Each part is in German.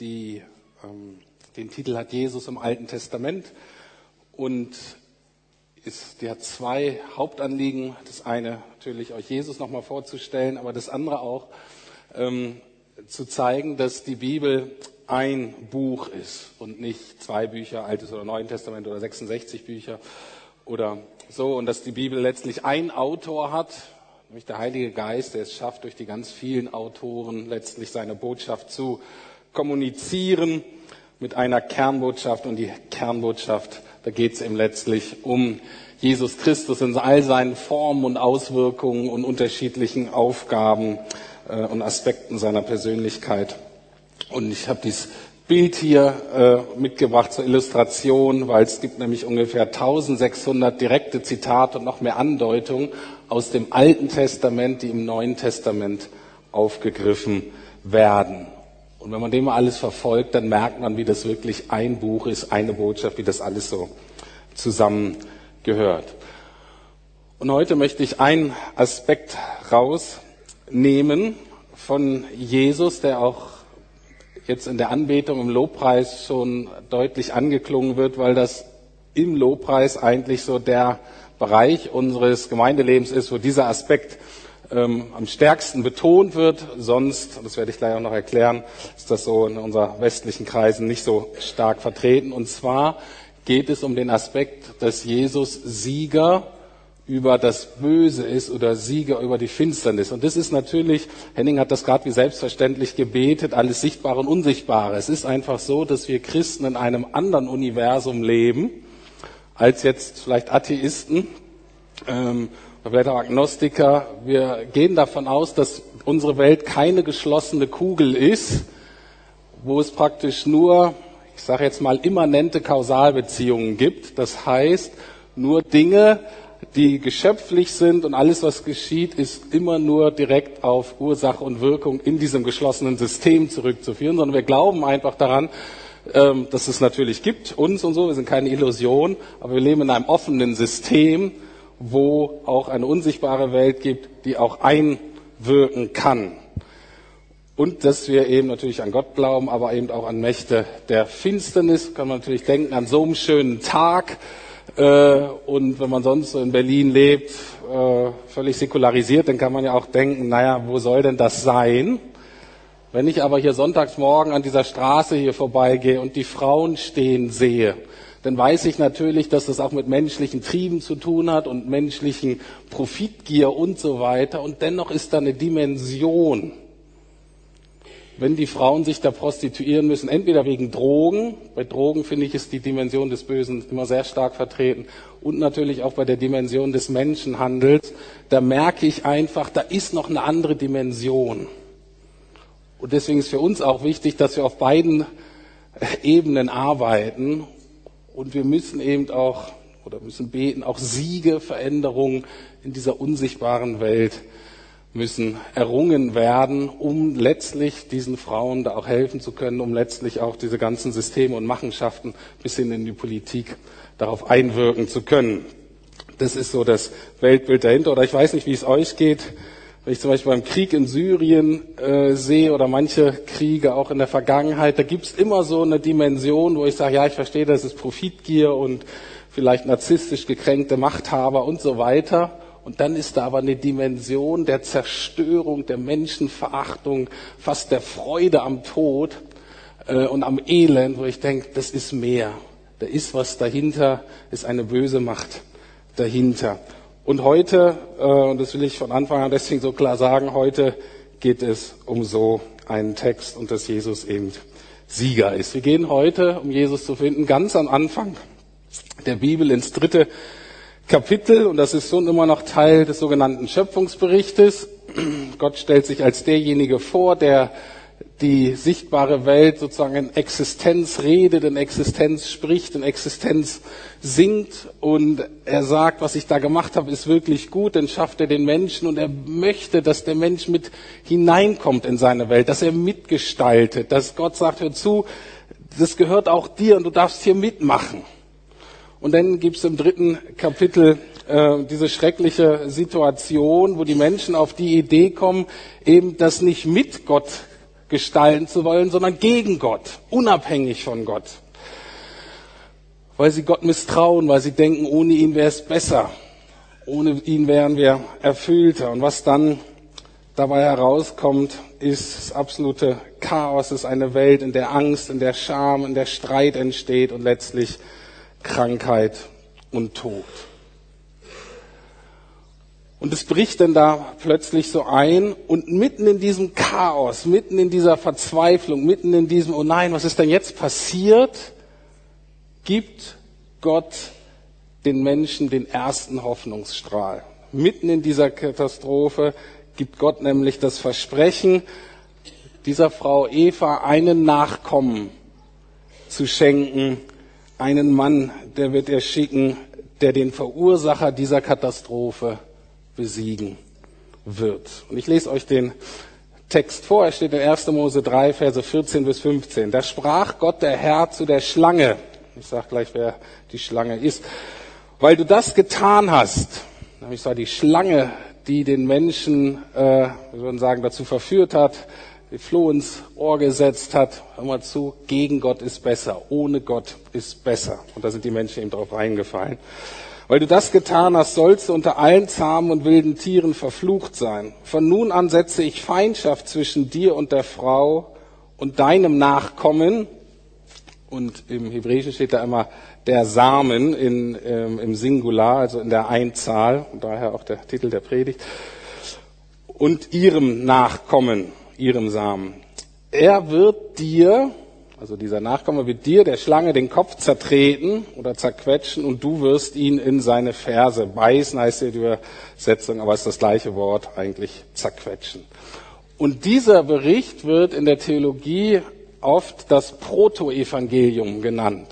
die ähm, den Titel hat Jesus im Alten Testament und ist, die hat zwei Hauptanliegen. Das eine natürlich euch Jesus nochmal vorzustellen, aber das andere auch ähm, zu zeigen, dass die Bibel ein Buch ist und nicht zwei Bücher, Altes oder Neuen Testament oder 66 Bücher oder so und dass die Bibel letztlich ein Autor hat, nämlich der Heilige Geist, der es schafft, durch die ganz vielen Autoren letztlich seine Botschaft zu kommunizieren mit einer Kernbotschaft und die Kernbotschaft, da geht es eben letztlich um Jesus Christus in all seinen Formen und Auswirkungen und unterschiedlichen Aufgaben äh, und Aspekten seiner Persönlichkeit. Und ich habe dieses Bild hier äh, mitgebracht zur Illustration, weil es gibt nämlich ungefähr 1600 direkte Zitate und noch mehr Andeutungen aus dem Alten Testament, die im Neuen Testament aufgegriffen werden. Und wenn man dem alles verfolgt, dann merkt man, wie das wirklich ein Buch ist, eine Botschaft, wie das alles so zusammengehört. Und heute möchte ich einen Aspekt rausnehmen von Jesus, der auch jetzt in der Anbetung im Lobpreis schon deutlich angeklungen wird, weil das im Lobpreis eigentlich so der Bereich unseres Gemeindelebens ist, wo dieser Aspekt ähm, am stärksten betont wird. Sonst, das werde ich gleich auch noch erklären, ist das so in unseren westlichen Kreisen nicht so stark vertreten. Und zwar geht es um den Aspekt, dass Jesus Sieger über das Böse ist oder Sieger über die Finsternis. Und das ist natürlich, Henning hat das gerade wie selbstverständlich gebetet, alles Sichtbare und Unsichtbare. Es ist einfach so, dass wir Christen in einem anderen Universum leben, als jetzt vielleicht Atheisten ähm, vielleicht auch Agnostiker. Wir gehen davon aus, dass unsere Welt keine geschlossene Kugel ist, wo es praktisch nur, ich sage jetzt mal, immanente Kausalbeziehungen gibt. Das heißt, nur Dinge, die geschöpflich sind und alles, was geschieht, ist immer nur direkt auf Ursache und Wirkung in diesem geschlossenen System zurückzuführen, sondern wir glauben einfach daran, ähm, dass es natürlich gibt, uns und so, wir sind keine Illusion, aber wir leben in einem offenen System, wo auch eine unsichtbare Welt gibt, die auch einwirken kann. Und dass wir eben natürlich an Gott glauben, aber eben auch an Mächte der Finsternis, kann man natürlich denken, an so einem schönen Tag, äh, und wenn man sonst so in Berlin lebt, äh, völlig säkularisiert, dann kann man ja auch denken, naja, wo soll denn das sein? Wenn ich aber hier sonntags morgen an dieser Straße hier vorbeigehe und die Frauen stehen sehe, dann weiß ich natürlich, dass das auch mit menschlichen Trieben zu tun hat und menschlichen Profitgier und so weiter. Und dennoch ist da eine Dimension, wenn die Frauen sich da prostituieren müssen, entweder wegen Drogen, bei Drogen finde ich ist die Dimension des Bösen immer sehr stark vertreten, und natürlich auch bei der Dimension des Menschenhandels, da merke ich einfach, da ist noch eine andere Dimension. Und deswegen ist für uns auch wichtig, dass wir auf beiden Ebenen arbeiten und wir müssen eben auch oder müssen beten, auch Siege, Veränderungen in dieser unsichtbaren Welt müssen errungen werden, um letztlich diesen Frauen da auch helfen zu können, um letztlich auch diese ganzen Systeme und Machenschaften bis hin in die Politik darauf einwirken zu können. Das ist so das Weltbild dahinter. Oder ich weiß nicht, wie es euch geht. Wenn ich zum Beispiel beim Krieg in Syrien äh, sehe oder manche Kriege auch in der Vergangenheit, da gibt's immer so eine Dimension, wo ich sage, ja, ich verstehe, das ist Profitgier und vielleicht narzisstisch gekränkte Machthaber und so weiter. Und dann ist da aber eine Dimension der Zerstörung, der Menschenverachtung, fast der Freude am Tod äh, und am Elend, wo ich denke, das ist mehr. Da ist was dahinter, ist eine böse Macht dahinter. Und heute, äh, und das will ich von Anfang an deswegen so klar sagen, heute geht es um so einen Text und dass Jesus eben Sieger ist. Wir gehen heute, um Jesus zu finden, ganz am Anfang der Bibel ins dritte Kapitel und das ist schon immer noch Teil des sogenannten Schöpfungsberichtes. Gott stellt sich als derjenige vor, der die sichtbare Welt sozusagen in Existenz redet, in Existenz spricht, in Existenz singt und er sagt, was ich da gemacht habe, ist wirklich gut, dann schafft er den Menschen und er möchte, dass der Mensch mit hineinkommt in seine Welt, dass er mitgestaltet, dass Gott sagt, hör zu, das gehört auch dir und du darfst hier mitmachen. Und dann gibt es im dritten Kapitel äh, diese schreckliche Situation, wo die Menschen auf die Idee kommen, eben das nicht mit Gott gestalten zu wollen, sondern gegen Gott, unabhängig von Gott. Weil sie Gott misstrauen, weil sie denken, ohne ihn wäre es besser. Ohne ihn wären wir erfüllter. Und was dann dabei herauskommt, ist das absolute Chaos, ist eine Welt, in der Angst, in der Scham, in der Streit entsteht und letztlich Krankheit und Tod. Und es bricht dann da plötzlich so ein und mitten in diesem Chaos, mitten in dieser Verzweiflung, mitten in diesem, oh nein, was ist denn jetzt passiert, gibt Gott den Menschen den ersten Hoffnungsstrahl. Mitten in dieser Katastrophe gibt Gott nämlich das Versprechen, dieser Frau Eva einen Nachkommen zu schenken, einen Mann, der wird er schicken, der den Verursacher dieser Katastrophe besiegen wird. Und ich lese euch den Text vor. Er steht in 1. Mose 3, Verse 14 bis 15. Da sprach Gott der Herr zu der Schlange. Ich sage gleich, wer die Schlange ist. Weil du das getan hast, nämlich war die Schlange, die den Menschen, äh, wir würden sagen, dazu verführt hat, die Floh ins Ohr gesetzt hat, hör mal zu, gegen Gott ist besser, ohne Gott ist besser. Und da sind die Menschen eben drauf reingefallen. Weil du das getan hast, sollst du unter allen zahmen und wilden Tieren verflucht sein. Von nun an setze ich Feindschaft zwischen dir und der Frau und deinem Nachkommen. Und im Hebräischen steht da immer der Samen in, ähm, im Singular, also in der Einzahl, und daher auch der Titel der Predigt. Und ihrem Nachkommen, ihrem Samen. Er wird dir, also dieser Nachkomme wird dir, der Schlange, den Kopf zertreten oder zerquetschen und du wirst ihn in seine Ferse beißen, heißt die Übersetzung, aber es ist das gleiche Wort, eigentlich zerquetschen. Und dieser Bericht wird in der Theologie oft das Protoevangelium genannt.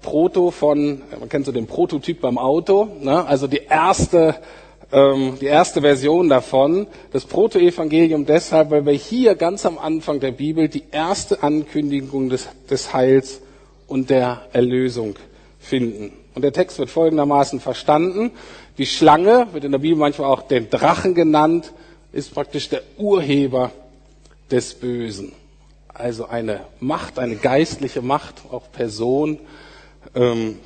Proto von, man kennt so den Prototyp beim Auto, ne? also die erste ähm, die erste Version davon, das Protoevangelium deshalb, weil wir hier ganz am Anfang der Bibel die erste Ankündigung des, des Heils und der Erlösung finden. Und der Text wird folgendermaßen verstanden. Die Schlange, wird in der Bibel manchmal auch den Drachen genannt, ist praktisch der Urheber des Bösen. Also eine Macht, eine geistliche Macht, auch Person ähm,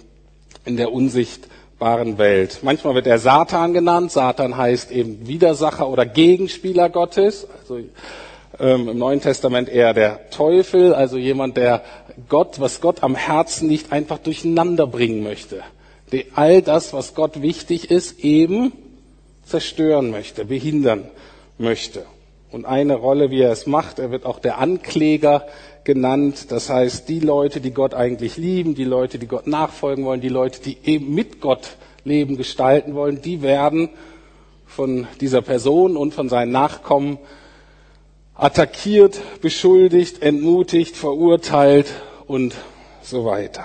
in der Unsicht wahren Welt. Manchmal wird er Satan genannt. Satan heißt eben Widersacher oder Gegenspieler Gottes. Also ähm, im Neuen Testament eher der Teufel, also jemand, der Gott, was Gott am Herzen liegt, einfach durcheinander bringen möchte. Der all das, was Gott wichtig ist, eben zerstören möchte, behindern möchte. Und eine Rolle, wie er es macht, er wird auch der Ankläger genannt. Das heißt, die Leute, die Gott eigentlich lieben, die Leute, die Gott nachfolgen wollen, die Leute, die eben mit Gott Leben gestalten wollen, die werden von dieser Person und von seinen Nachkommen attackiert, beschuldigt, entmutigt, verurteilt und so weiter.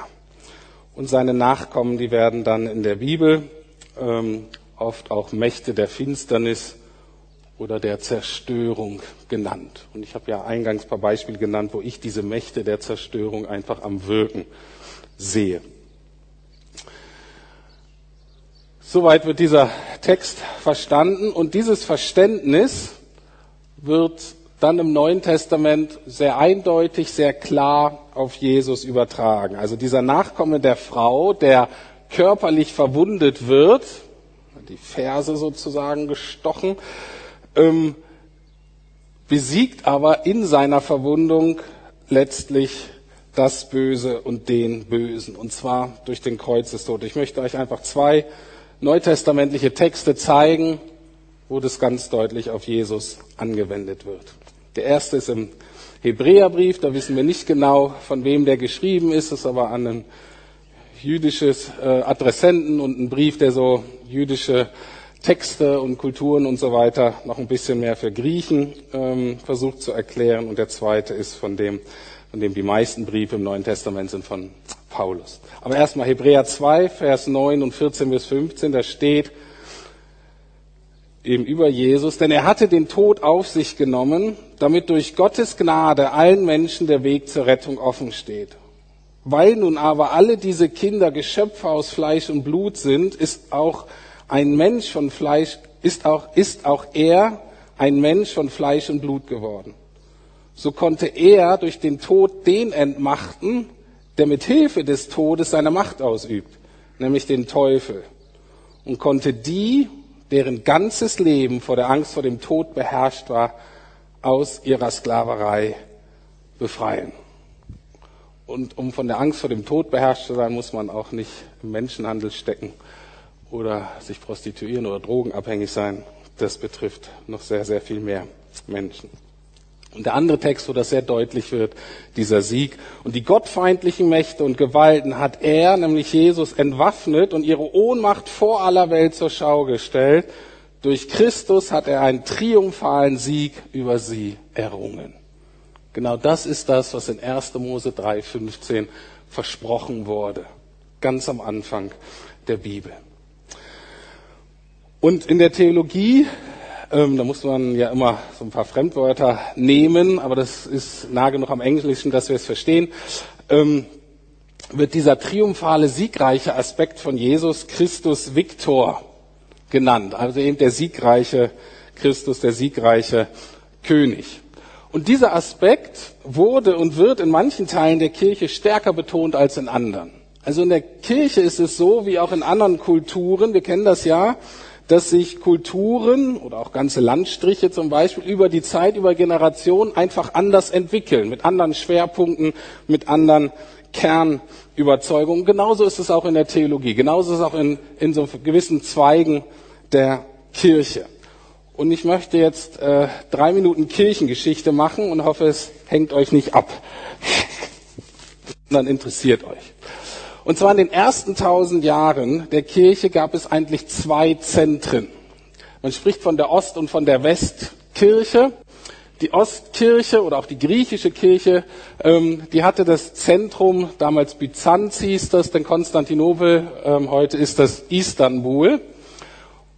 Und seine Nachkommen, die werden dann in der Bibel ähm, oft auch Mächte der Finsternis oder der Zerstörung genannt. Und ich habe ja eingangs ein paar Beispiele genannt, wo ich diese Mächte der Zerstörung einfach am Wirken sehe. Soweit wird dieser Text verstanden und dieses Verständnis wird dann im Neuen Testament sehr eindeutig, sehr klar auf Jesus übertragen. Also dieser Nachkomme der Frau, der körperlich verwundet wird, die Ferse sozusagen gestochen, ähm, besiegt aber in seiner Verwundung letztlich das Böse und den Bösen, und zwar durch den Kreuzestod. Ich möchte euch einfach zwei neutestamentliche Texte zeigen, wo das ganz deutlich auf Jesus angewendet wird. Der erste ist im Hebräerbrief, da wissen wir nicht genau, von wem der geschrieben ist, ist aber an ein jüdisches äh, Adressenten und ein Brief, der so jüdische Texte und Kulturen und so weiter noch ein bisschen mehr für Griechen ähm, versucht zu erklären. Und der zweite ist von dem, von dem die meisten Briefe im Neuen Testament sind von Paulus. Aber erstmal Hebräer 2, Vers 9 und 14 bis 15, da steht eben über Jesus, denn er hatte den Tod auf sich genommen, damit durch Gottes Gnade allen Menschen der Weg zur Rettung offen steht. Weil nun aber alle diese Kinder Geschöpfe aus Fleisch und Blut sind, ist auch ein Mensch von Fleisch, ist auch, ist auch er ein Mensch von Fleisch und Blut geworden. so konnte er durch den Tod den entmachten, der mit Hilfe des Todes seine Macht ausübt, nämlich den Teufel, und konnte die, deren ganzes Leben vor der Angst vor dem Tod beherrscht war, aus ihrer Sklaverei befreien. Und um von der Angst vor dem Tod beherrscht zu sein, muss man auch nicht im Menschenhandel stecken oder sich prostituieren oder drogenabhängig sein. Das betrifft noch sehr, sehr viel mehr Menschen. Und der andere Text, wo das sehr deutlich wird, dieser Sieg. Und die gottfeindlichen Mächte und Gewalten hat er, nämlich Jesus, entwaffnet und ihre Ohnmacht vor aller Welt zur Schau gestellt. Durch Christus hat er einen triumphalen Sieg über sie errungen. Genau das ist das, was in 1. Mose 3,15 versprochen wurde. Ganz am Anfang der Bibel. Und in der Theologie ähm, da muss man ja immer so ein paar Fremdwörter nehmen, aber das ist nah genug am Englischen, dass wir es verstehen. Ähm, wird dieser triumphale, siegreiche Aspekt von Jesus Christus Victor genannt. Also eben der siegreiche Christus, der siegreiche König. Und dieser Aspekt wurde und wird in manchen Teilen der Kirche stärker betont als in anderen. Also in der Kirche ist es so, wie auch in anderen Kulturen, wir kennen das ja, dass sich Kulturen oder auch ganze Landstriche zum Beispiel über die Zeit, über Generationen einfach anders entwickeln, mit anderen Schwerpunkten, mit anderen Kernüberzeugungen. Genauso ist es auch in der Theologie, genauso ist es auch in, in so gewissen Zweigen der Kirche. Und ich möchte jetzt äh, drei Minuten Kirchengeschichte machen und hoffe, es hängt euch nicht ab. Dann interessiert euch. Und zwar in den ersten tausend Jahren der Kirche gab es eigentlich zwei Zentren. Man spricht von der Ost- und von der Westkirche. Die Ostkirche oder auch die griechische Kirche, ähm, die hatte das Zentrum, damals Byzanz hieß das, denn Konstantinopel, ähm, heute ist das Istanbul.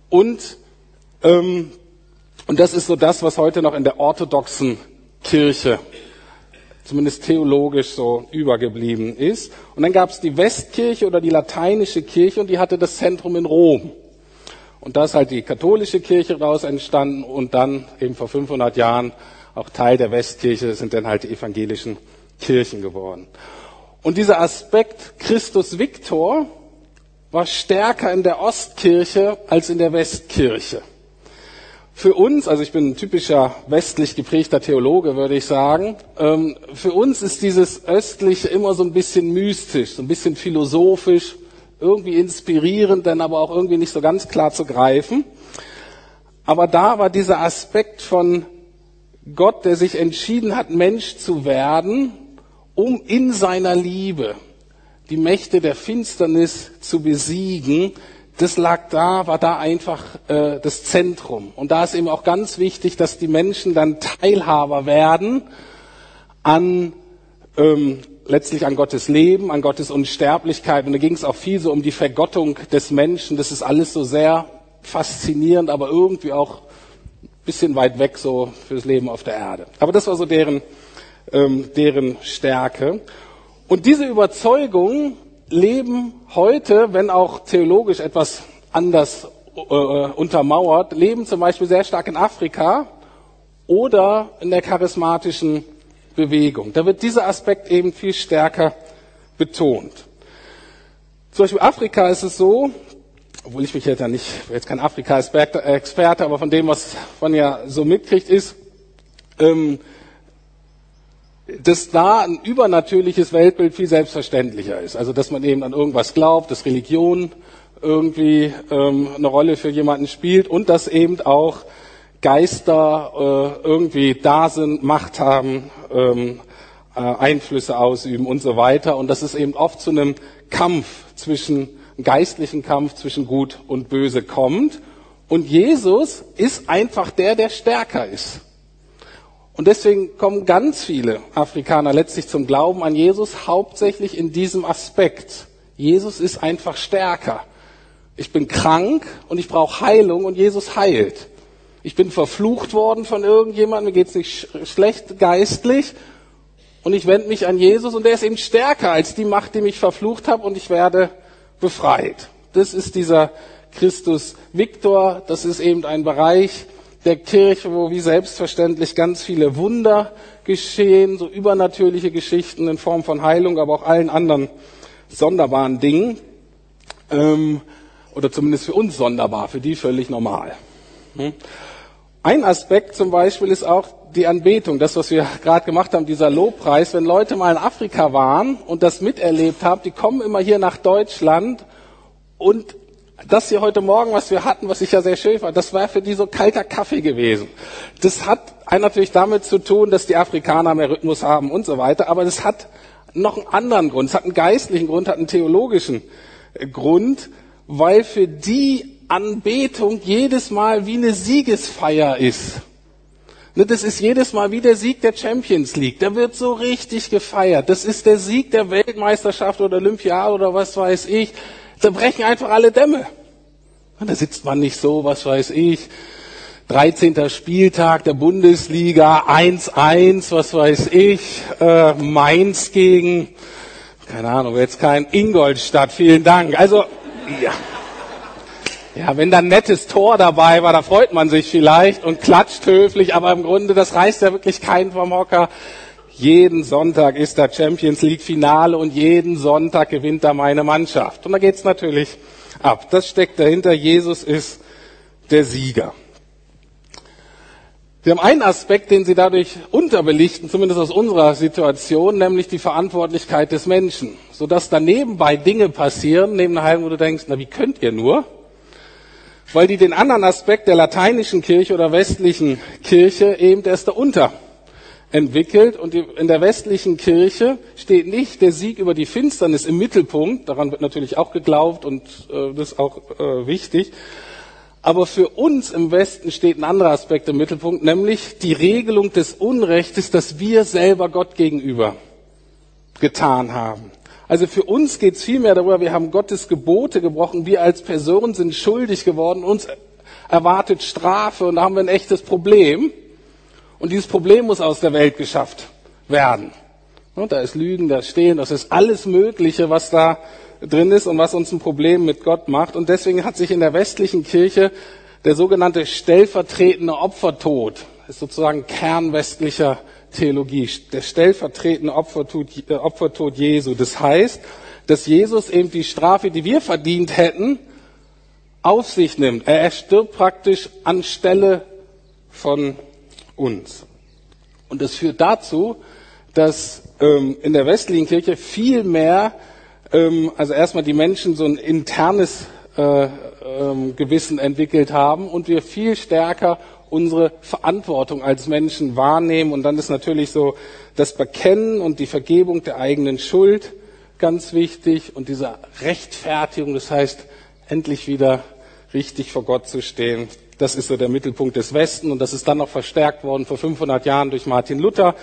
Und, ähm, und das ist so das, was heute noch in der orthodoxen Kirche zumindest theologisch so übergeblieben ist. Und dann gab es die Westkirche oder die lateinische Kirche und die hatte das Zentrum in Rom. Und da ist halt die katholische Kirche daraus entstanden und dann eben vor 500 Jahren auch Teil der Westkirche sind dann halt die evangelischen Kirchen geworden. Und dieser Aspekt Christus Victor war stärker in der Ostkirche als in der Westkirche. Für uns, also ich bin ein typischer westlich geprägter Theologe, würde ich sagen, ähm, für uns ist dieses Östliche immer so ein bisschen mystisch, so ein bisschen philosophisch, irgendwie inspirierend, dann aber auch irgendwie nicht so ganz klar zu greifen. Aber da war dieser Aspekt von Gott, der sich entschieden hat, Mensch zu werden, um in seiner Liebe die Mächte der Finsternis zu besiegen, das lag da, war da einfach äh, das Zentrum. Und da ist eben auch ganz wichtig, dass die Menschen dann Teilhaber werden an ähm, letztlich an Gottes Leben, an Gottes Unsterblichkeit. Und da ging es auch viel so um die Vergottung des Menschen. Das ist alles so sehr faszinierend, aber irgendwie auch ein bisschen weit weg so fürs Leben auf der Erde. Aber das war so deren, ähm, deren Stärke. Und diese Überzeugung leben heute, wenn auch theologisch etwas anders äh, untermauert, leben zum Beispiel sehr stark in Afrika oder in der charismatischen Bewegung. Da wird dieser Aspekt eben viel stärker betont. Zum Beispiel Afrika ist es so, obwohl ich mich jetzt ja nicht, jetzt kein Afrika-Experte, aber von dem, was man ja so mitkriegt, ist, ähm, dass da ein übernatürliches Weltbild viel selbstverständlicher ist. Also dass man eben an irgendwas glaubt, dass Religion irgendwie ähm, eine Rolle für jemanden spielt und dass eben auch Geister äh, irgendwie da sind, Macht haben, ähm, äh, Einflüsse ausüben und so weiter. Und dass es eben oft zu einem Kampf zwischen, einem geistlichen Kampf zwischen Gut und Böse kommt. Und Jesus ist einfach der, der stärker ist. Und deswegen kommen ganz viele Afrikaner letztlich zum Glauben an Jesus, hauptsächlich in diesem Aspekt. Jesus ist einfach stärker. Ich bin krank und ich brauche Heilung und Jesus heilt. Ich bin verflucht worden von irgendjemandem, mir geht's nicht schlecht geistlich und ich wende mich an Jesus und der ist eben stärker als die Macht, die mich verflucht hat und ich werde befreit. Das ist dieser Christus Victor, das ist eben ein Bereich, der Kirche, wo wie selbstverständlich ganz viele Wunder geschehen, so übernatürliche Geschichten in Form von Heilung, aber auch allen anderen sonderbaren Dingen. Ähm, oder zumindest für uns sonderbar, für die völlig normal. Hm? Ein Aspekt zum Beispiel ist auch die Anbetung, das, was wir gerade gemacht haben, dieser Lobpreis. Wenn Leute mal in Afrika waren und das miterlebt haben, die kommen immer hier nach Deutschland und das hier heute Morgen, was wir hatten, was ich ja sehr schön fand, das war für die so kalter Kaffee gewesen. Das hat natürlich damit zu tun, dass die Afrikaner mehr Rhythmus haben und so weiter, aber das hat noch einen anderen Grund. Es hat einen geistlichen Grund, hat einen theologischen äh, Grund, weil für die Anbetung jedes Mal wie eine Siegesfeier ist. Ne, das ist jedes Mal wie der Sieg der Champions League. Der wird so richtig gefeiert. Das ist der Sieg der Weltmeisterschaft oder Olympiade oder was weiß ich. Da brechen einfach alle Dämme. Und da sitzt man nicht so, was weiß ich. 13. Spieltag der Bundesliga, 1-1, was weiß ich, äh, Mainz gegen, keine Ahnung, jetzt kein Ingolstadt, vielen Dank. Also, ja. Ja, wenn da ein nettes Tor dabei war, da freut man sich vielleicht und klatscht höflich, aber im Grunde, das reißt ja wirklich keinen vom Hocker. Jeden Sonntag ist da Champions League Finale und jeden Sonntag gewinnt da meine Mannschaft. Und da geht's natürlich ab. Das steckt dahinter. Jesus ist der Sieger. Wir haben einen Aspekt, den Sie dadurch unterbelichten, zumindest aus unserer Situation, nämlich die Verantwortlichkeit des Menschen. Sodass da nebenbei Dinge passieren, neben Heilung, wo du denkst, na, wie könnt ihr nur? Weil die den anderen Aspekt der lateinischen Kirche oder westlichen Kirche eben erst darunter entwickelt und in der westlichen Kirche steht nicht der Sieg über die Finsternis im Mittelpunkt, daran wird natürlich auch geglaubt und äh, das ist auch äh, wichtig, aber für uns im Westen steht ein anderer Aspekt im Mittelpunkt, nämlich die Regelung des Unrechtes, das wir selber Gott gegenüber getan haben. Also für uns geht es vielmehr darüber, wir haben Gottes Gebote gebrochen, wir als Person sind schuldig geworden, uns erwartet Strafe und da haben wir ein echtes Problem. Und dieses Problem muss aus der Welt geschafft werden. Da ist Lügen, da ist Stehen, das ist alles Mögliche, was da drin ist und was uns ein Problem mit Gott macht. Und deswegen hat sich in der westlichen Kirche der sogenannte stellvertretende Opfertod, ist sozusagen Kern westlicher Theologie, der stellvertretende Opfertod, äh, Opfertod Jesu. Das heißt, dass Jesus eben die Strafe, die wir verdient hätten, auf sich nimmt. Er stirbt praktisch anstelle von uns. Und das führt dazu, dass ähm, in der westlichen Kirche viel mehr, ähm, also erstmal die Menschen so ein internes äh, ähm, Gewissen entwickelt haben und wir viel stärker unsere Verantwortung als Menschen wahrnehmen. Und dann ist natürlich so das Bekennen und die Vergebung der eigenen Schuld ganz wichtig und diese Rechtfertigung, das heißt, endlich wieder richtig vor Gott zu stehen. Das ist so der Mittelpunkt des Westen und das ist dann noch verstärkt worden vor 500 Jahren durch Martin Luther,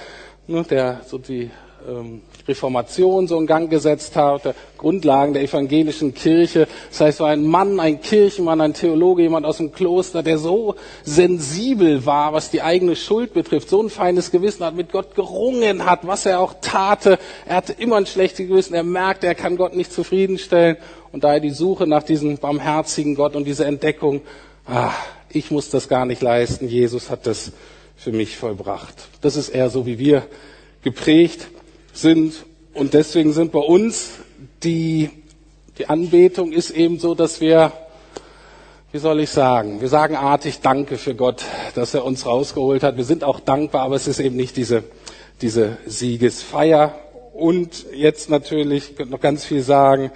ne, der so die ähm, Reformation so in Gang gesetzt hat, Grundlagen der evangelischen Kirche. Das heißt, so ein Mann, ein Kirchenmann, ein Theologe, jemand aus dem Kloster, der so sensibel war, was die eigene Schuld betrifft, so ein feines Gewissen hat, mit Gott gerungen hat, was er auch tate. Er hatte immer ein schlechtes Gewissen, er merkte, er kann Gott nicht zufriedenstellen. Und daher die Suche nach diesem barmherzigen Gott und diese Entdeckung, ah, ich muss das gar nicht leisten, Jesus hat das für mich vollbracht. Das ist eher so, wie wir geprägt sind. Und deswegen sind bei uns die, die Anbetung ist eben so, dass wir, wie soll ich sagen, wir sagen artig Danke für Gott, dass er uns rausgeholt hat. Wir sind auch dankbar, aber es ist eben nicht diese, diese Siegesfeier. Und jetzt natürlich noch ganz viel sagen,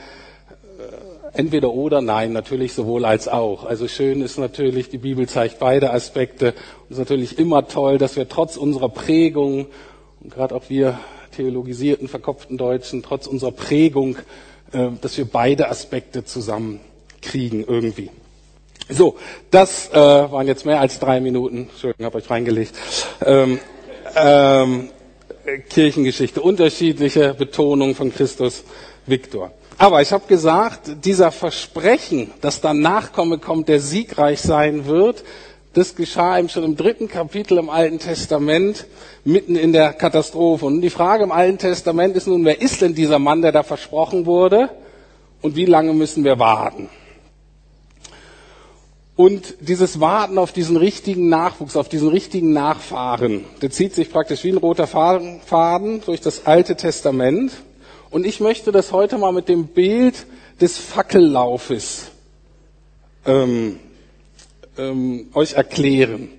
entweder oder, nein, natürlich sowohl als auch. Also schön ist natürlich, die Bibel zeigt beide Aspekte. Und es ist natürlich immer toll, dass wir trotz unserer Prägung und gerade auch wir theologisierten, verkopften Deutschen, trotz unserer Prägung, äh, dass wir beide Aspekte zusammenkriegen irgendwie. So, das äh, waren jetzt mehr als drei Minuten. Entschuldigung, habe euch reingelegt. Ähm, ähm, Kirchengeschichte, unterschiedliche Betonungen von Christus Viktor. Aber ich habe gesagt, dieser Versprechen, dass dann Nachkomme kommt, der siegreich sein wird, das geschah eben schon im dritten Kapitel im Alten Testament, mitten in der Katastrophe. Und die Frage im Alten Testament ist nun, wer ist denn dieser Mann, der da versprochen wurde? Und wie lange müssen wir warten? Und dieses Warten auf diesen richtigen Nachwuchs, auf diesen richtigen Nachfahren, der zieht sich praktisch wie ein roter Faden durch das Alte Testament. Und ich möchte das heute mal mit dem Bild des Fackellaufes ähm, ähm, euch erklären.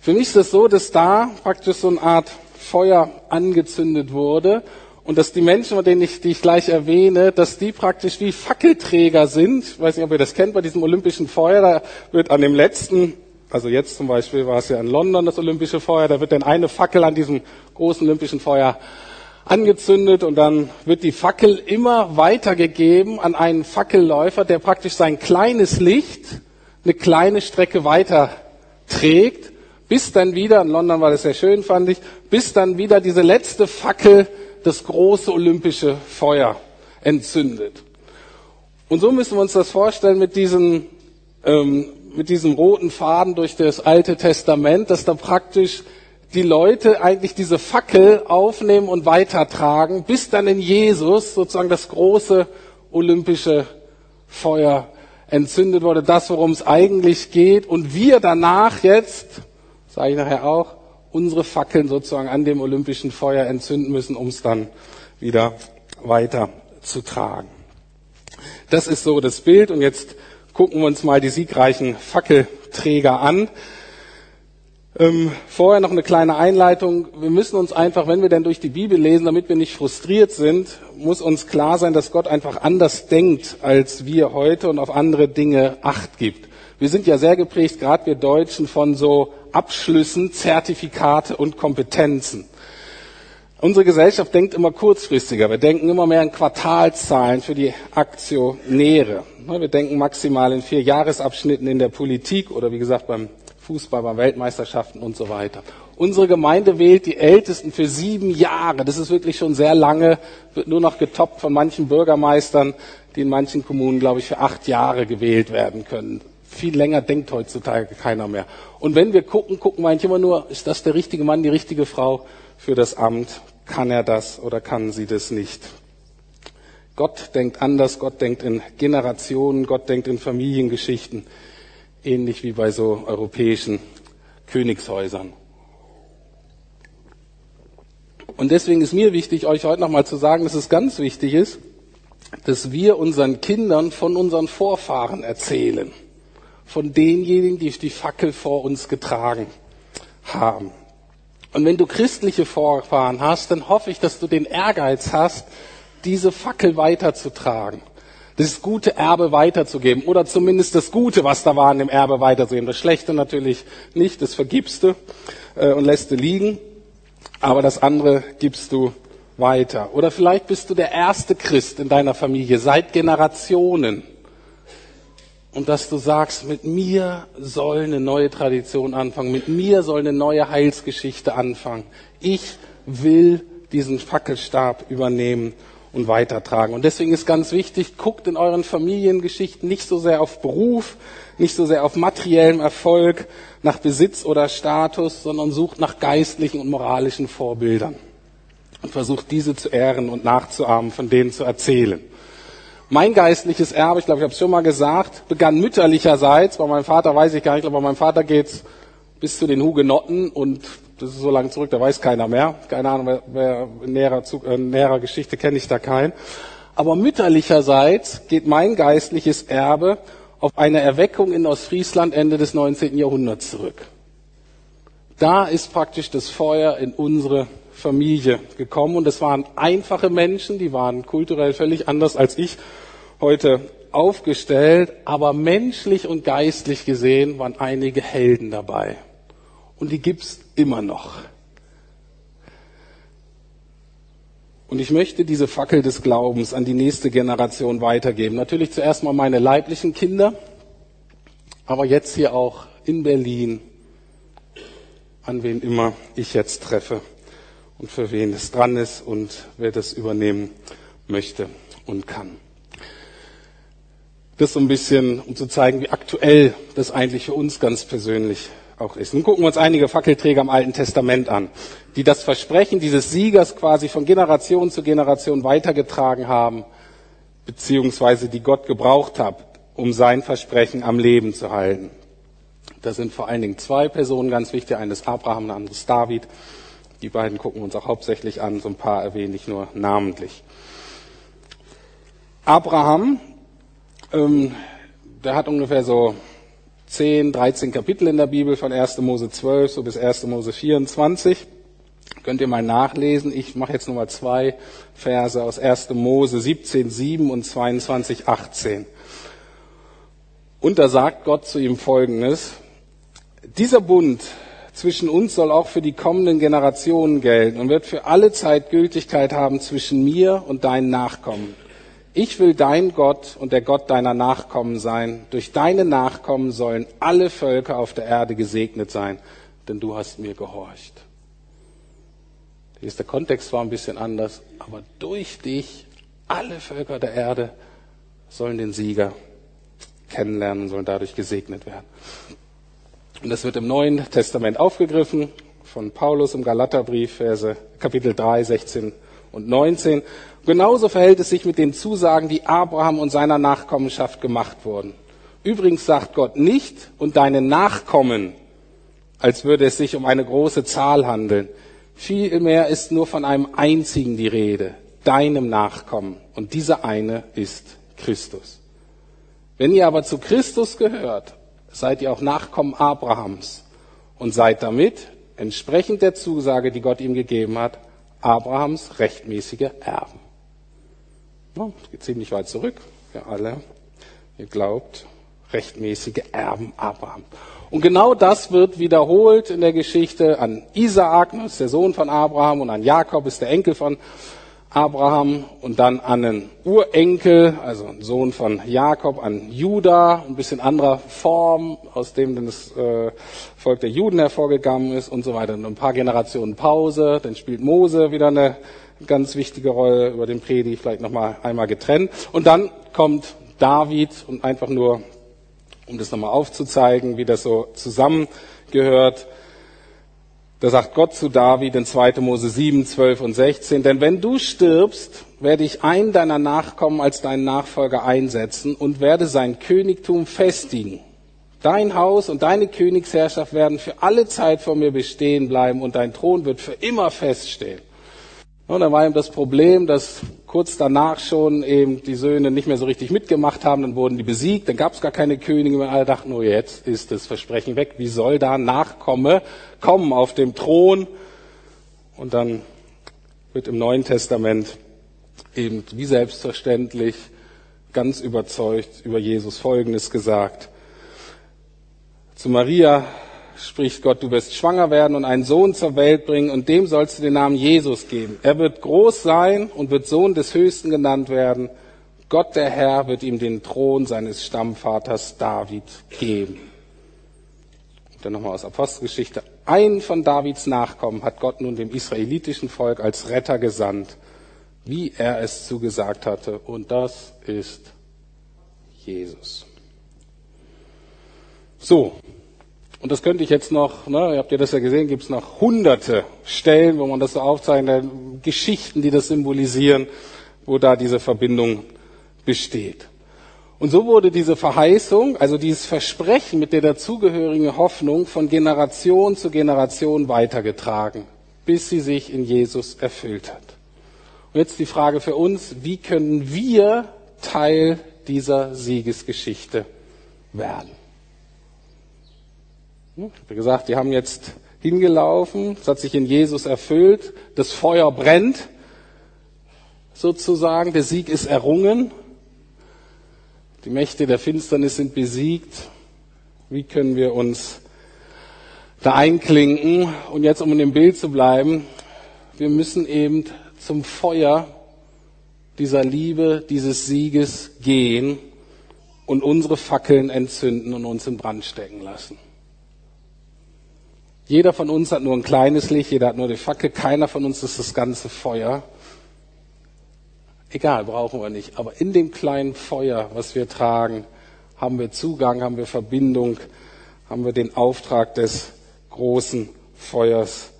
Für mich ist es das so, dass da praktisch so eine Art Feuer angezündet wurde und dass die Menschen, denen ich, die ich gleich erwähne, dass die praktisch wie Fackelträger sind. Ich weiß nicht, ob ihr das kennt bei diesem olympischen Feuer. Da wird an dem letzten, also jetzt zum Beispiel war es ja in London das olympische Feuer, da wird dann eine Fackel an diesem großen olympischen Feuer angezündet und dann wird die Fackel immer weitergegeben an einen Fackelläufer, der praktisch sein kleines Licht eine kleine Strecke weiter trägt, bis dann wieder, in London war das sehr schön, fand ich, bis dann wieder diese letzte Fackel das große olympische Feuer entzündet. Und so müssen wir uns das vorstellen mit diesem, ähm, mit diesem roten Faden durch das Alte Testament, dass da praktisch die Leute eigentlich diese Fackel aufnehmen und weitertragen, bis dann in Jesus sozusagen das große olympische Feuer entzündet wurde, das, worum es eigentlich geht, und wir danach jetzt, sage ich nachher auch, unsere Fackeln sozusagen an dem olympischen Feuer entzünden müssen, um es dann wieder weiter zu tragen. Das ist so das Bild und jetzt gucken wir uns mal die siegreichen Fackelträger an. Ähm, vorher noch eine kleine Einleitung. Wir müssen uns einfach, wenn wir denn durch die Bibel lesen, damit wir nicht frustriert sind, muss uns klar sein, dass Gott einfach anders denkt als wir heute und auf andere Dinge Acht gibt. Wir sind ja sehr geprägt, gerade wir Deutschen, von so Abschlüssen, Zertifikate und Kompetenzen. Unsere Gesellschaft denkt immer kurzfristiger. Wir denken immer mehr in Quartalzahlen für die Aktionäre. Wir denken maximal in vier Jahresabschnitten in der Politik oder wie gesagt beim Fußball, bei Weltmeisterschaften und so weiter. Unsere Gemeinde wählt die Ältesten für sieben Jahre. Das ist wirklich schon sehr lange, wird nur noch getoppt von manchen Bürgermeistern, die in manchen Kommunen, glaube ich, für acht Jahre gewählt werden können. Viel länger denkt heutzutage keiner mehr. Und wenn wir gucken, gucken wir eigentlich immer nur, ist das der richtige Mann, die richtige Frau für das Amt? Kann er das oder kann sie das nicht? Gott denkt anders, Gott denkt in Generationen, Gott denkt in Familiengeschichten, ähnlich wie bei so europäischen Königshäusern. Und deswegen ist mir wichtig, euch heute nochmal zu sagen, dass es ganz wichtig ist, dass wir unseren Kindern von unseren Vorfahren erzählen von denjenigen, die die Fackel vor uns getragen haben. Und wenn du christliche Vorfahren hast, dann hoffe ich, dass du den Ehrgeiz hast, diese Fackel weiterzutragen. Das gute Erbe weiterzugeben oder zumindest das Gute, was da war, in dem Erbe weiterzugeben. Das Schlechte natürlich nicht, das vergibst du äh, und lässt du liegen, aber das andere gibst du weiter. Oder vielleicht bist du der erste Christ in deiner Familie seit Generationen und dass du sagst, mit mir soll eine neue Tradition anfangen, mit mir soll eine neue Heilsgeschichte anfangen. Ich will diesen Fackelstab übernehmen und weitertragen. Und deswegen ist ganz wichtig, guckt in euren Familiengeschichten nicht so sehr auf Beruf, nicht so sehr auf materiellem Erfolg, nach Besitz oder Status, sondern sucht nach geistlichen und moralischen Vorbildern und versucht diese zu ehren und nachzuahmen, von denen zu erzählen. Mein geistliches Erbe, ich glaube, ich habe es schon mal gesagt, begann mütterlicherseits. Bei meinem Vater weiß ich gar nicht, aber bei meinem Vater geht's bis zu den Hugenotten und das ist so lange zurück, da weiß keiner mehr. Keine Ahnung, wer, näherer, äh, näherer Geschichte kenne ich da keinen. Aber mütterlicherseits geht mein geistliches Erbe auf eine Erweckung in Ostfriesland Ende des 19. Jahrhunderts zurück. Da ist praktisch das Feuer in unsere Familie gekommen und es waren einfache Menschen, die waren kulturell völlig anders als ich heute aufgestellt, aber menschlich und geistlich gesehen waren einige Helden dabei. Und die gibt's immer noch. Und ich möchte diese Fackel des Glaubens an die nächste Generation weitergeben. Natürlich zuerst mal meine leiblichen Kinder, aber jetzt hier auch in Berlin, an wen immer ich jetzt treffe und für wen es dran ist und wer das übernehmen möchte und kann. Das so ein bisschen, um zu zeigen, wie aktuell das eigentlich für uns ganz persönlich auch ist. Nun gucken wir uns einige Fackelträger im Alten Testament an, die das Versprechen dieses Siegers quasi von Generation zu Generation weitergetragen haben, beziehungsweise die Gott gebraucht hat, um sein Versprechen am Leben zu halten. Da sind vor allen Dingen zwei Personen ganz wichtig. Eines Abraham, ein anderes David. Die beiden gucken uns auch hauptsächlich an. So ein paar erwähne ich nur namentlich. Abraham, ähm, der hat ungefähr so 10, 13 Kapitel in der Bibel von 1. Mose 12 so bis 1. Mose 24. Könnt ihr mal nachlesen. Ich mache jetzt nochmal zwei Verse aus 1. Mose 17, 7 und 22, 18. Und da sagt Gott zu ihm Folgendes. Dieser Bund zwischen uns soll auch für die kommenden Generationen gelten und wird für alle Zeit Gültigkeit haben zwischen mir und deinen Nachkommen. Ich will dein Gott und der Gott deiner Nachkommen sein. Durch deine Nachkommen sollen alle Völker auf der Erde gesegnet sein, denn du hast mir gehorcht. Der Kontext war ein bisschen anders, aber durch dich alle Völker der Erde sollen den Sieger kennenlernen, sollen dadurch gesegnet werden. Und das wird im Neuen Testament aufgegriffen von Paulus im Galaterbrief, Verse, Kapitel 3, 16 und 19. Genauso verhält es sich mit den Zusagen, die Abraham und seiner Nachkommenschaft gemacht wurden. Übrigens sagt Gott nicht und deine Nachkommen, als würde es sich um eine große Zahl handeln. Vielmehr ist nur von einem einzigen die Rede, deinem Nachkommen. Und dieser eine ist Christus. Wenn ihr aber zu Christus gehört, seid ihr auch Nachkommen Abrahams und seid damit, entsprechend der Zusage, die Gott ihm gegeben hat, Abrahams rechtmäßige Erben. Ja, geht ziemlich weit zurück für alle. Ihr glaubt, rechtmäßige Erben Abraham. Und genau das wird wiederholt in der Geschichte an Isaak, ist der Sohn von Abraham, und an Jakob ist der Enkel von Abraham und dann an einen Urenkel, also ein Sohn von Jakob, an Juda, ein bisschen anderer Form, aus dem dann das äh, Volk der Juden hervorgegangen ist und so weiter. Und ein paar Generationen Pause, dann spielt Mose wieder eine ganz wichtige Rolle, über den Predi vielleicht nochmal einmal getrennt. Und dann kommt David und einfach nur, um das nochmal aufzuzeigen, wie das so zusammengehört, da sagt Gott zu David in 2. Mose 7, 12 und 16, denn wenn du stirbst, werde ich einen deiner Nachkommen als deinen Nachfolger einsetzen und werde sein Königtum festigen. Dein Haus und deine Königsherrschaft werden für alle Zeit vor mir bestehen bleiben und dein Thron wird für immer feststehen. Und dann war eben das Problem, dass kurz danach schon eben die Söhne nicht mehr so richtig mitgemacht haben, dann wurden die besiegt, dann gab es gar keine Könige mehr. Alle dachten, oh jetzt ist das Versprechen weg, wie soll da Nachkomme kommen auf dem Thron? Und dann wird im Neuen Testament eben wie selbstverständlich ganz überzeugt über Jesus Folgendes gesagt. Zu Maria spricht Gott, du wirst schwanger werden und einen Sohn zur Welt bringen und dem sollst du den Namen Jesus geben. Er wird groß sein und wird Sohn des Höchsten genannt werden. Gott der Herr wird ihm den Thron seines Stammvaters David geben. dann nochmal aus Apostelgeschichte. Einen von Davids Nachkommen hat Gott nun dem israelitischen Volk als Retter gesandt, wie er es zugesagt hatte. Und das ist Jesus. So, und das könnte ich jetzt noch, ne, habt ihr das ja gesehen, gibt es noch hunderte Stellen, wo man das so aufzeichnet, Geschichten, die das symbolisieren, wo da diese Verbindung besteht. Und so wurde diese Verheißung, also dieses Versprechen mit der dazugehörigen Hoffnung von Generation zu Generation weitergetragen, bis sie sich in Jesus erfüllt hat. Und jetzt die Frage für uns, wie können wir Teil dieser Siegesgeschichte werden? Wie gesagt, die haben jetzt hingelaufen, es hat sich in Jesus erfüllt, das Feuer brennt sozusagen, der Sieg ist errungen, die Mächte der Finsternis sind besiegt. Wie können wir uns da einklinken? Und jetzt, um in dem Bild zu bleiben, wir müssen eben zum Feuer dieser Liebe, dieses Sieges gehen und unsere Fackeln entzünden und uns in Brand stecken lassen. Jeder von uns hat nur ein kleines Licht, jeder hat nur die Fackel, keiner von uns ist das ganze Feuer. Egal, brauchen wir nicht. Aber in dem kleinen Feuer, was wir tragen, haben wir Zugang, haben wir Verbindung, haben wir den Auftrag des großen Feuers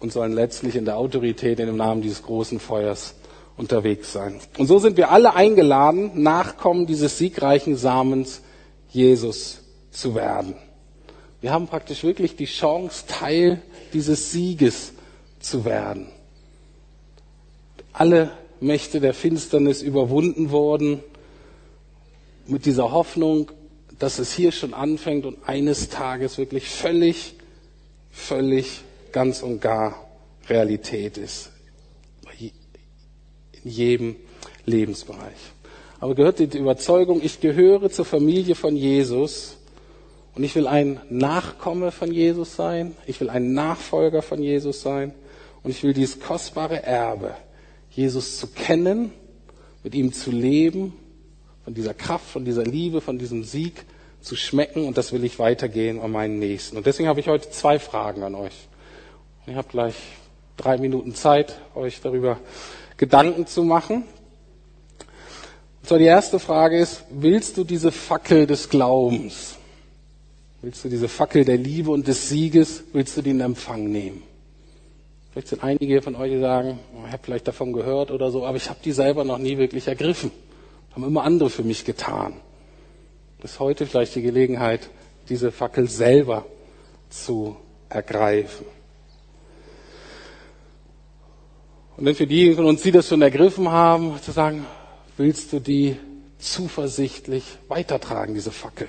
und sollen letztlich in der Autorität, in dem Namen dieses großen Feuers unterwegs sein. Und so sind wir alle eingeladen, Nachkommen dieses siegreichen Samens Jesus zu werden. Wir haben praktisch wirklich die Chance, Teil dieses Sieges zu werden. Alle Mächte der Finsternis überwunden worden mit dieser Hoffnung, dass es hier schon anfängt und eines Tages wirklich völlig, völlig ganz und gar Realität ist. In jedem Lebensbereich. Aber gehört die Überzeugung, ich gehöre zur Familie von Jesus und ich will ein Nachkomme von Jesus sein, ich will ein Nachfolger von Jesus sein und ich will dieses kostbare Erbe, Jesus zu kennen, mit ihm zu leben, von dieser Kraft, von dieser Liebe, von diesem Sieg zu schmecken und das will ich weitergehen an meinen Nächsten. Und deswegen habe ich heute zwei Fragen an euch. Und ihr habt gleich drei Minuten Zeit, euch darüber Gedanken zu machen. Und zwar die erste Frage ist, willst du diese Fackel des Glaubens, willst du diese Fackel der Liebe und des Sieges, willst du die in Empfang nehmen? Vielleicht sind einige von euch, die sagen, oh, ich habe vielleicht davon gehört oder so, aber ich habe die selber noch nie wirklich ergriffen. Haben immer andere für mich getan. Ist heute vielleicht die Gelegenheit, diese Fackel selber zu ergreifen. Und dann für diejenigen von uns, die das schon ergriffen haben, zu sagen, Willst du die zuversichtlich weitertragen, diese Fackel?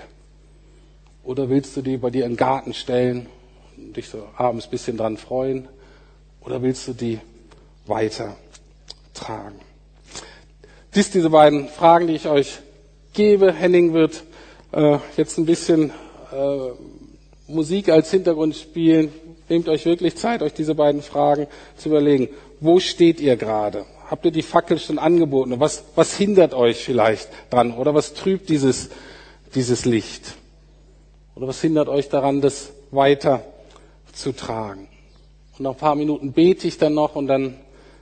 Oder willst du die bei dir in den Garten stellen und dich so abends ein bisschen dran freuen? Oder willst du die weitertragen? Dies diese beiden Fragen, die ich euch gebe. Henning wird äh, jetzt ein bisschen äh, Musik als Hintergrund spielen. Nehmt euch wirklich Zeit, euch diese beiden Fragen zu überlegen. Wo steht ihr gerade? habt ihr die Fackel schon angeboten? Was, was hindert euch vielleicht dran? Oder was trübt dieses, dieses Licht? Oder was hindert euch daran, das weiter zu tragen? Und nach ein paar Minuten bete ich dann noch und dann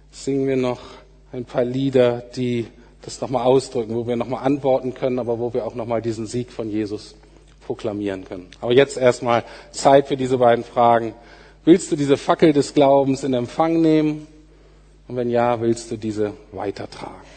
singen wir noch ein paar Lieder, die das nochmal ausdrücken, wo wir nochmal antworten können, aber wo wir auch nochmal diesen Sieg von Jesus proklamieren können. Aber jetzt erstmal Zeit für diese beiden Fragen. Willst du diese Fackel des Glaubens in Empfang nehmen? Und wenn ja, willst du diese weitertragen?